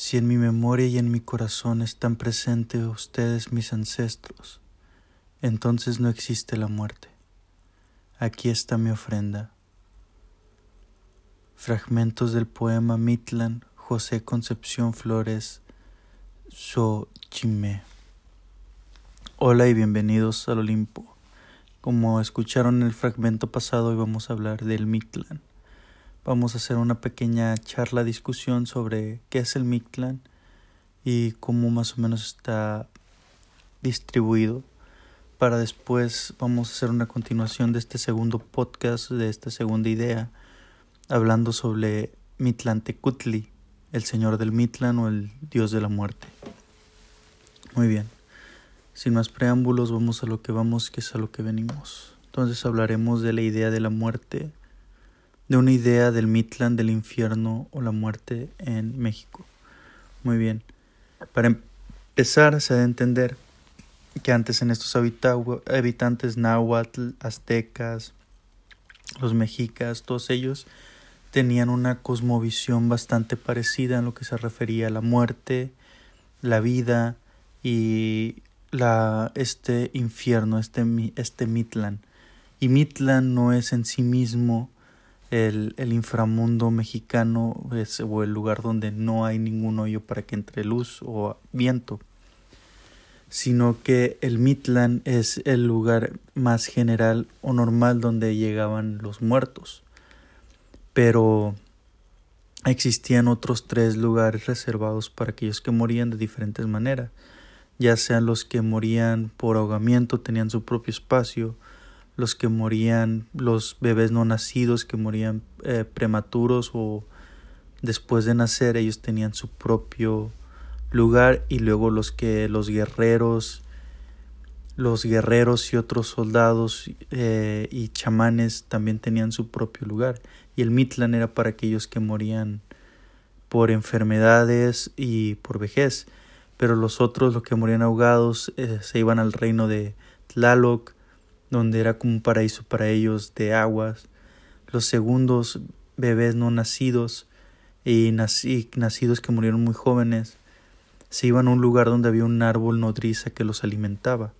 Si en mi memoria y en mi corazón están presentes ustedes mis ancestros, entonces no existe la muerte. Aquí está mi ofrenda. Fragmentos del poema Mitlan, José Concepción Flores, Xochimé. Hola y bienvenidos al Olimpo. Como escucharon en el fragmento pasado, hoy vamos a hablar del Mictlán. Vamos a hacer una pequeña charla, discusión sobre qué es el Mictlán y cómo más o menos está distribuido. Para después vamos a hacer una continuación de este segundo podcast, de esta segunda idea, hablando sobre Mitlantecutli, el señor del Mitlan o el dios de la muerte. Muy bien. Sin más preámbulos, vamos a lo que vamos, que es a lo que venimos. Entonces hablaremos de la idea de la muerte de una idea del Mitlan del infierno o la muerte en México. Muy bien. Para empezar, se ha de entender que antes en estos habitantes náhuatl, aztecas, los mexicas, todos ellos tenían una cosmovisión bastante parecida en lo que se refería a la muerte, la vida y la, este infierno, este, este Mitlan. Y Mitlan no es en sí mismo el, el inframundo mexicano es, o el lugar donde no hay ningún hoyo para que entre luz o viento, sino que el Mitlan es el lugar más general o normal donde llegaban los muertos. Pero existían otros tres lugares reservados para aquellos que morían de diferentes maneras, ya sean los que morían por ahogamiento, tenían su propio espacio, los que morían, los bebés no nacidos que morían eh, prematuros o después de nacer, ellos tenían su propio lugar y luego los que los guerreros, los guerreros y otros soldados eh, y chamanes también tenían su propio lugar. Y el Mitlan era para aquellos que morían por enfermedades y por vejez, pero los otros, los que morían ahogados, eh, se iban al reino de Tlaloc, donde era como un paraíso para ellos de aguas. Los segundos bebés no nacidos y, nacidos que murieron muy jóvenes se iban a un lugar donde había un árbol nodriza que los alimentaba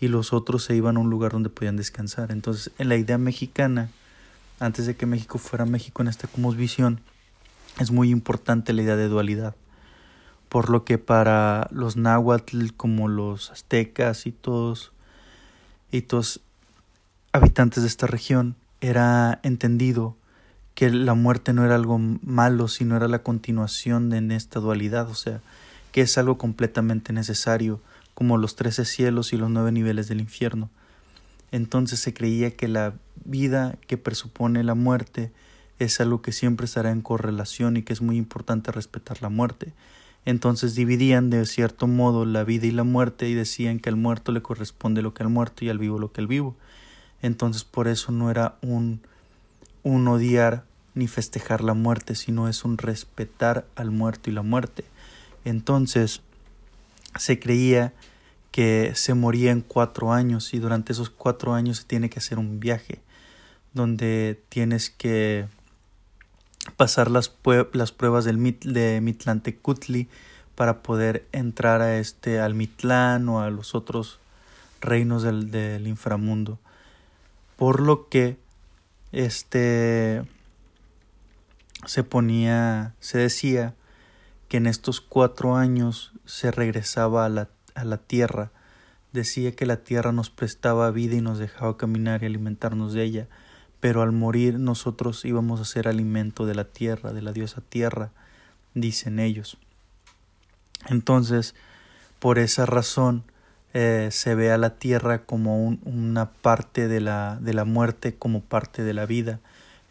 y los otros se iban a un lugar donde podían descansar. Entonces, en la idea mexicana, antes de que México fuera México en esta como visión, es muy importante la idea de dualidad. Por lo que para los náhuatl como los aztecas y todos y todos habitantes de esta región era entendido que la muerte no era algo malo, sino era la continuación de esta dualidad, o sea, que es algo completamente necesario, como los trece cielos y los nueve niveles del infierno. Entonces se creía que la vida que presupone la muerte es algo que siempre estará en correlación y que es muy importante respetar la muerte. Entonces dividían de cierto modo la vida y la muerte y decían que al muerto le corresponde lo que al muerto y al vivo lo que al vivo. Entonces por eso no era un, un odiar ni festejar la muerte, sino es un respetar al muerto y la muerte. Entonces se creía que se moría en cuatro años y durante esos cuatro años se tiene que hacer un viaje donde tienes que pasar las, pruebas del mit de Mitlantecutli para poder entrar a este al Mitlán o a los otros reinos del, del inframundo. Por lo que este se ponía, se decía que en estos cuatro años se regresaba a la, a la tierra. Decía que la tierra nos prestaba vida y nos dejaba caminar y alimentarnos de ella pero al morir nosotros íbamos a ser alimento de la tierra, de la diosa tierra, dicen ellos. Entonces, por esa razón, eh, se ve a la tierra como una parte de la, de la muerte, como parte de la vida.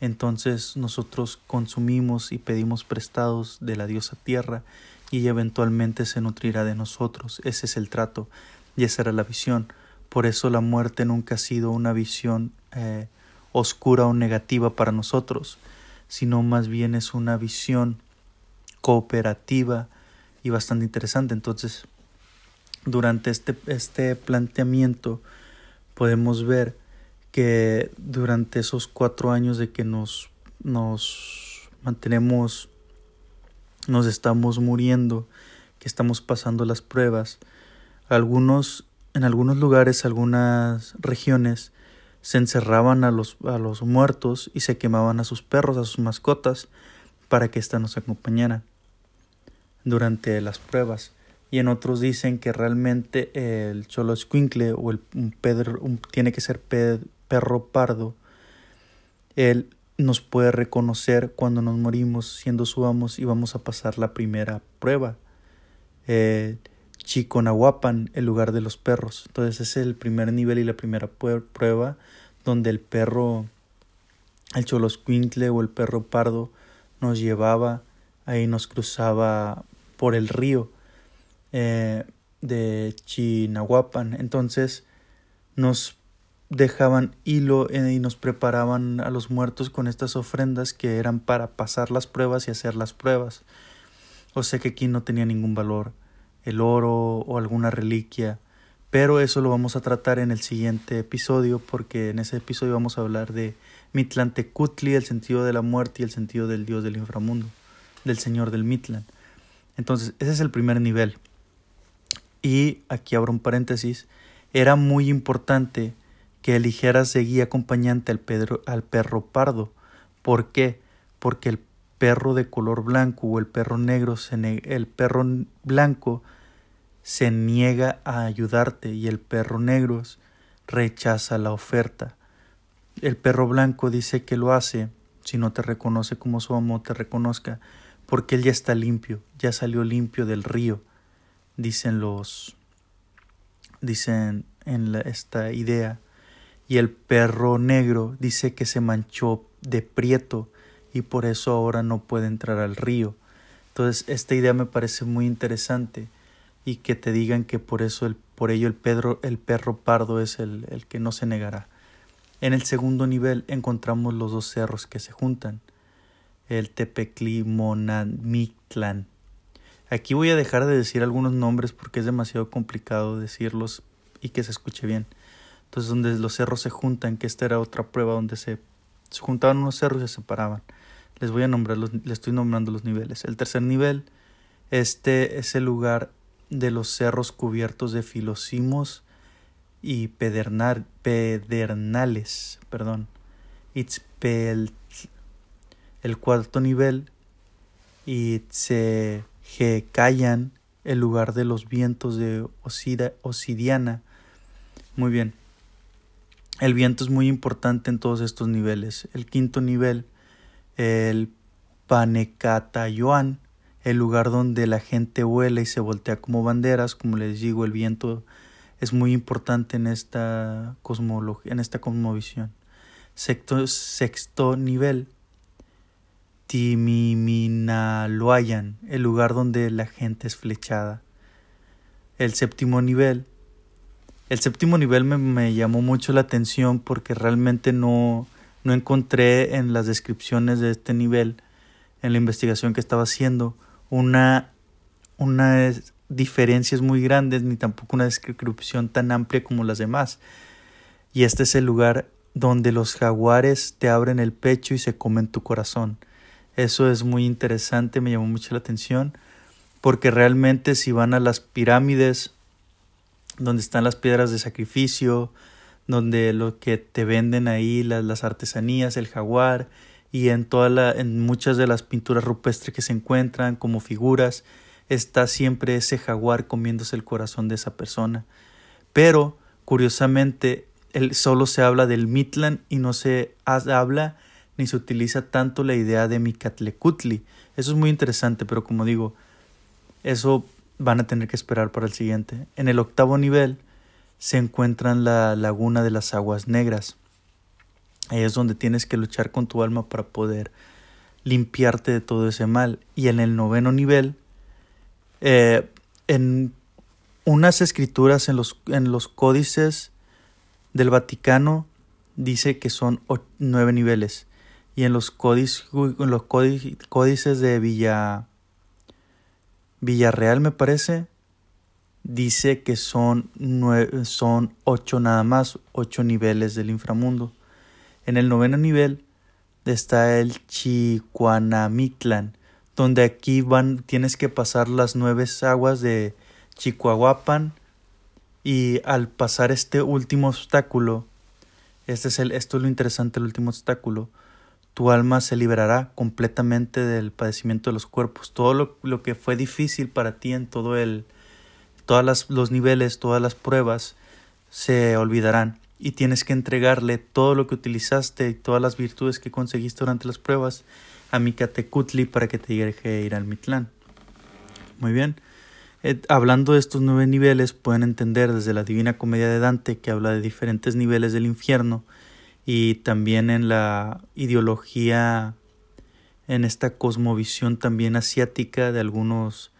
Entonces nosotros consumimos y pedimos prestados de la diosa tierra y eventualmente se nutrirá de nosotros. Ese es el trato y esa era la visión. Por eso la muerte nunca ha sido una visión eh, oscura o negativa para nosotros, sino más bien es una visión cooperativa y bastante interesante. Entonces, durante este, este planteamiento podemos ver que durante esos cuatro años de que nos, nos mantenemos nos estamos muriendo, que estamos pasando las pruebas. Algunos, en algunos lugares, algunas regiones, se encerraban a los, a los muertos y se quemaban a sus perros, a sus mascotas, para que ésta nos acompañara durante las pruebas. Y en otros dicen que realmente el cholo escuincle o el pedro, tiene que ser perro pardo. Él nos puede reconocer cuando nos morimos siendo su amos y vamos a pasar la primera prueba. Eh, Chiconahuapan, el lugar de los perros. Entonces ese es el primer nivel y la primera prueba donde el perro, el choloscuincle o el perro pardo nos llevaba, ahí nos cruzaba por el río eh, de Chinahuapan. Entonces nos dejaban hilo eh, y nos preparaban a los muertos con estas ofrendas que eran para pasar las pruebas y hacer las pruebas. O sea que aquí no tenía ningún valor el oro o alguna reliquia, pero eso lo vamos a tratar en el siguiente episodio porque en ese episodio vamos a hablar de Mitlantecutli, el sentido de la muerte y el sentido del dios del inframundo, del señor del Mitlan. Entonces, ese es el primer nivel. Y aquí abro un paréntesis, era muy importante que eligieras de guía acompañante al, al perro pardo. ¿Por qué? Porque el perro de color blanco o el perro negro, se el perro blanco se niega a ayudarte y el perro negro rechaza la oferta. El perro blanco dice que lo hace si no te reconoce como su amo te reconozca, porque él ya está limpio, ya salió limpio del río, dicen los dicen en esta idea y el perro negro dice que se manchó de prieto y por eso ahora no puede entrar al río. Entonces, esta idea me parece muy interesante y que te digan que por eso el, por ello el, Pedro, el perro pardo es el, el que no se negará. En el segundo nivel encontramos los dos cerros que se juntan, el Tepeclimonamictlán. Aquí voy a dejar de decir algunos nombres porque es demasiado complicado decirlos y que se escuche bien. Entonces, donde los cerros se juntan, que esta era otra prueba donde se, se juntaban unos cerros y se separaban. Les voy a nombrar, los, les estoy nombrando los niveles. El tercer nivel, este es el lugar de los cerros cubiertos de filosimos y pedernal, pedernales. Perdón. Itzpel, el cuarto nivel, callan el lugar de los vientos de Osidiana. Muy bien. El viento es muy importante en todos estos niveles. El quinto nivel, el Panecatayoan, el lugar donde la gente vuela y se voltea como banderas, como les digo, el viento es muy importante en esta cosmología, en esta cosmovisión. Sexto, sexto nivel, Timiminaloayan, el lugar donde la gente es flechada. El séptimo nivel, el séptimo nivel me, llamó mucho la atención porque realmente no, no encontré en las descripciones de este nivel, en la investigación que estaba haciendo, una, una diferencias muy grandes ni tampoco una descripción tan amplia como las demás. Y este es el lugar donde los jaguares te abren el pecho y se comen tu corazón. Eso es muy interesante, me llamó mucho la atención, porque realmente si van a las pirámides, donde están las piedras de sacrificio, donde lo que te venden ahí, las, las artesanías, el jaguar, y en, toda la, en muchas de las pinturas rupestres que se encuentran como figuras, está siempre ese jaguar comiéndose el corazón de esa persona. Pero, curiosamente, él solo se habla del Mitlan y no se habla ni se utiliza tanto la idea de Micatlecutli. Eso es muy interesante, pero como digo, eso van a tener que esperar para el siguiente. En el octavo nivel se encuentra la laguna de las aguas negras. Ahí es donde tienes que luchar con tu alma para poder limpiarte de todo ese mal. Y en el noveno nivel, eh, en unas escrituras en los, en los códices del Vaticano dice que son nueve niveles. Y en los, códices, en los códices de Villa, Villarreal, me parece, dice que son, nueve, son ocho nada más, ocho niveles del inframundo. En el noveno nivel está el Chicuanamitlan, donde aquí van, tienes que pasar las nueve aguas de Chicoahuapan y al pasar este último obstáculo, este es el, esto es lo interesante, el último obstáculo, tu alma se liberará completamente del padecimiento de los cuerpos. Todo lo, lo que fue difícil para ti en todo el, todos los niveles, todas las pruebas, se olvidarán y tienes que entregarle todo lo que utilizaste y todas las virtudes que conseguiste durante las pruebas a Mikatecutli para que te deje ir al Mitlán. Muy bien. Eh, hablando de estos nueve niveles, pueden entender desde la Divina Comedia de Dante, que habla de diferentes niveles del infierno, y también en la ideología, en esta cosmovisión también asiática de algunos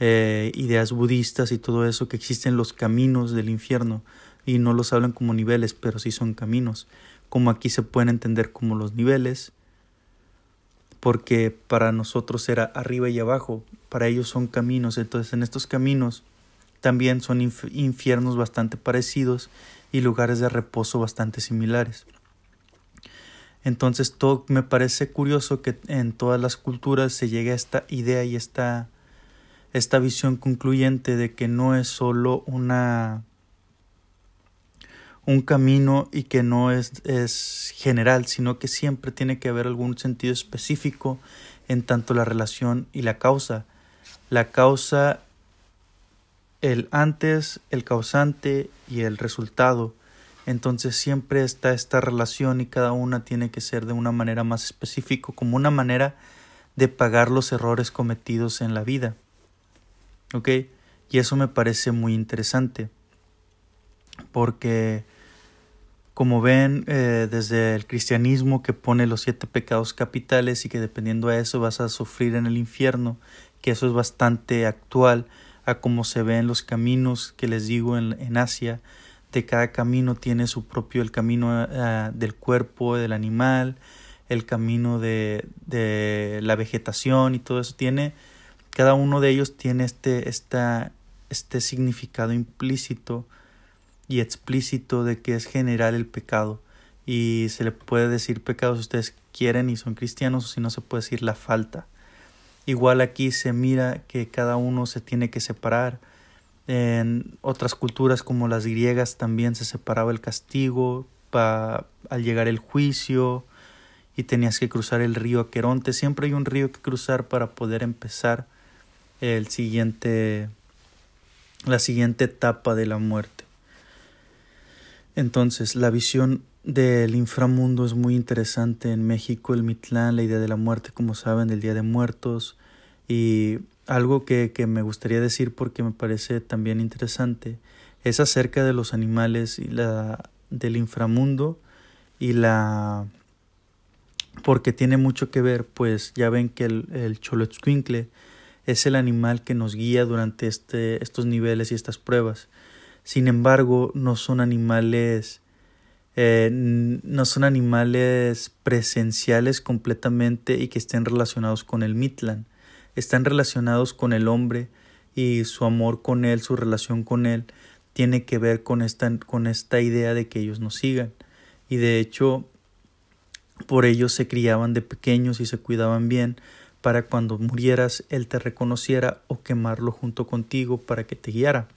eh, ideas budistas y todo eso, que existen los caminos del infierno, y no los hablan como niveles, pero sí son caminos, como aquí se pueden entender como los niveles, porque para nosotros era arriba y abajo, para ellos son caminos, entonces en estos caminos también son infiernos bastante parecidos y lugares de reposo bastante similares. Entonces me parece curioso que en todas las culturas se llegue a esta idea y esta, esta visión concluyente de que no es solo una un camino y que no es, es general, sino que siempre tiene que haber algún sentido específico en tanto la relación y la causa. La causa, el antes, el causante y el resultado. Entonces siempre está esta relación y cada una tiene que ser de una manera más específica, como una manera de pagar los errores cometidos en la vida. ¿Ok? Y eso me parece muy interesante porque como ven, eh, desde el cristianismo que pone los siete pecados capitales y que dependiendo a eso vas a sufrir en el infierno, que eso es bastante actual a como se ve en los caminos que les digo en, en Asia, de cada camino tiene su propio, el camino eh, del cuerpo del animal, el camino de, de, la vegetación y todo eso tiene, cada uno de ellos tiene este, esta, este significado implícito y explícito de que es general el pecado y se le puede decir pecado si ustedes quieren y son cristianos o si no se puede decir la falta. Igual aquí se mira que cada uno se tiene que separar. En otras culturas como las griegas también se separaba el castigo pa, al llegar el juicio y tenías que cruzar el río Aqueronte. Siempre hay un río que cruzar para poder empezar el siguiente la siguiente etapa de la muerte. Entonces, la visión del inframundo es muy interesante en México, el Mitlán, la idea de la muerte, como saben, del Día de Muertos, y algo que, que me gustaría decir porque me parece también interesante es acerca de los animales y la del inframundo y la porque tiene mucho que ver, pues ya ven que el, el es el animal que nos guía durante este, estos niveles y estas pruebas. Sin embargo, no son animales eh, no son animales presenciales completamente y que estén relacionados con el Mitlan. Están relacionados con el hombre y su amor con él, su relación con él, tiene que ver con esta, con esta idea de que ellos nos sigan. Y de hecho, por ellos se criaban de pequeños y se cuidaban bien para cuando murieras él te reconociera o quemarlo junto contigo para que te guiara.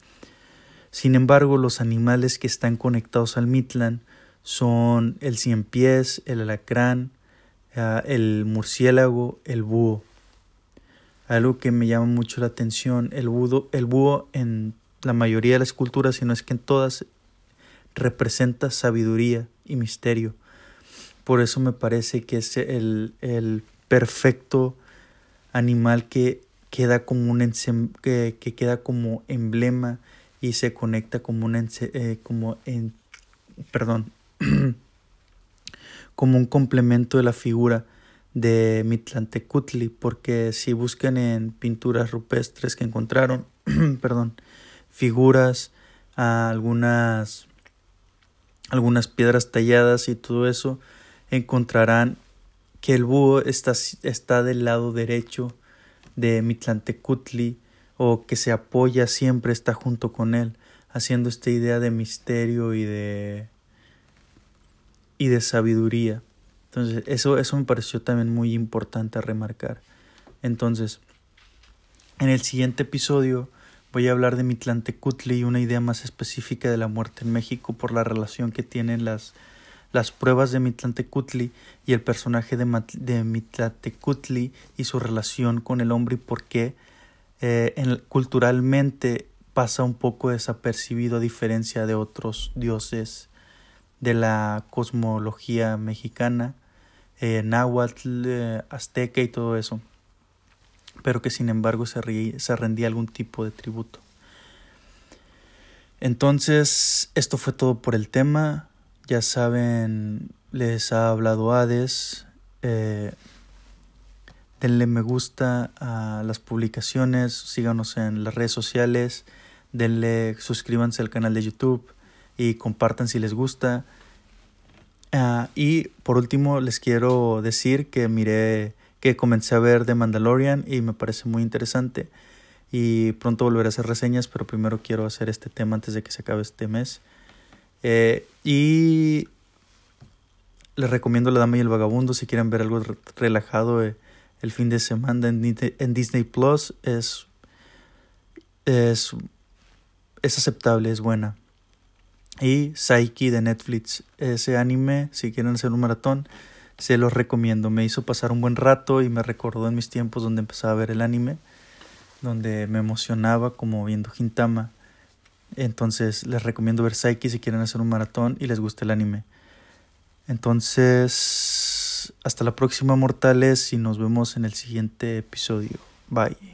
Sin embargo, los animales que están conectados al Mitlan son el cien pies, el alacrán, ah, el murciélago, el búho. Algo que me llama mucho la atención, el, el búho en la mayoría de las culturas, si no es que en todas, representa sabiduría y misterio. Por eso me parece que es el, el perfecto animal que queda como un que, que queda como emblema y se conecta como un eh, como en perdón como un complemento de la figura de Mitlantecutli porque si buscan en pinturas rupestres que encontraron perdón figuras algunas algunas piedras talladas y todo eso encontrarán que el búho está, está del lado derecho de Mitlantecutli o que se apoya siempre está junto con él, haciendo esta idea de misterio y de y de sabiduría. Entonces, eso, eso me pareció también muy importante remarcar. Entonces, en el siguiente episodio voy a hablar de Mitlantecutli y una idea más específica de la muerte en México por la relación que tienen las, las pruebas de Mitlantecutli y el personaje de, de Mitlantecutli y su relación con el hombre y por qué eh, culturalmente pasa un poco desapercibido a diferencia de otros dioses de la cosmología mexicana, eh, náhuatl, eh, azteca y todo eso, pero que sin embargo se, rendía algún tipo de tributo. Entonces, esto fue todo por el tema. Ya saben, les ha hablado Hades. Eh, denle me gusta a las publicaciones, síganos en las redes sociales, denle, suscríbanse al canal de YouTube y compartan si les gusta. Ah, y por último les quiero decir que miré, que comencé a ver The Mandalorian y me parece muy interesante. Y pronto volveré a hacer reseñas, pero primero quiero hacer este tema antes de que se acabe este mes. Eh, y les recomiendo La Dama y el Vagabundo si quieren ver algo relajado eh, el fin de semana en, Disney Plus. Es, es, es aceptable, es buena. Y Psyche de Netflix. Ese anime, si quieren hacer un maratón, se los recomiendo. Me hizo pasar un buen rato y me recordó en mis tiempos donde empezaba a ver el anime, donde me emocionaba como viendo Gintama. Entonces les recomiendo ver Psyche si quieren hacer un maratón y les gusta el anime. Entonces, hasta la próxima mortales y nos vemos en el siguiente episodio. Bye.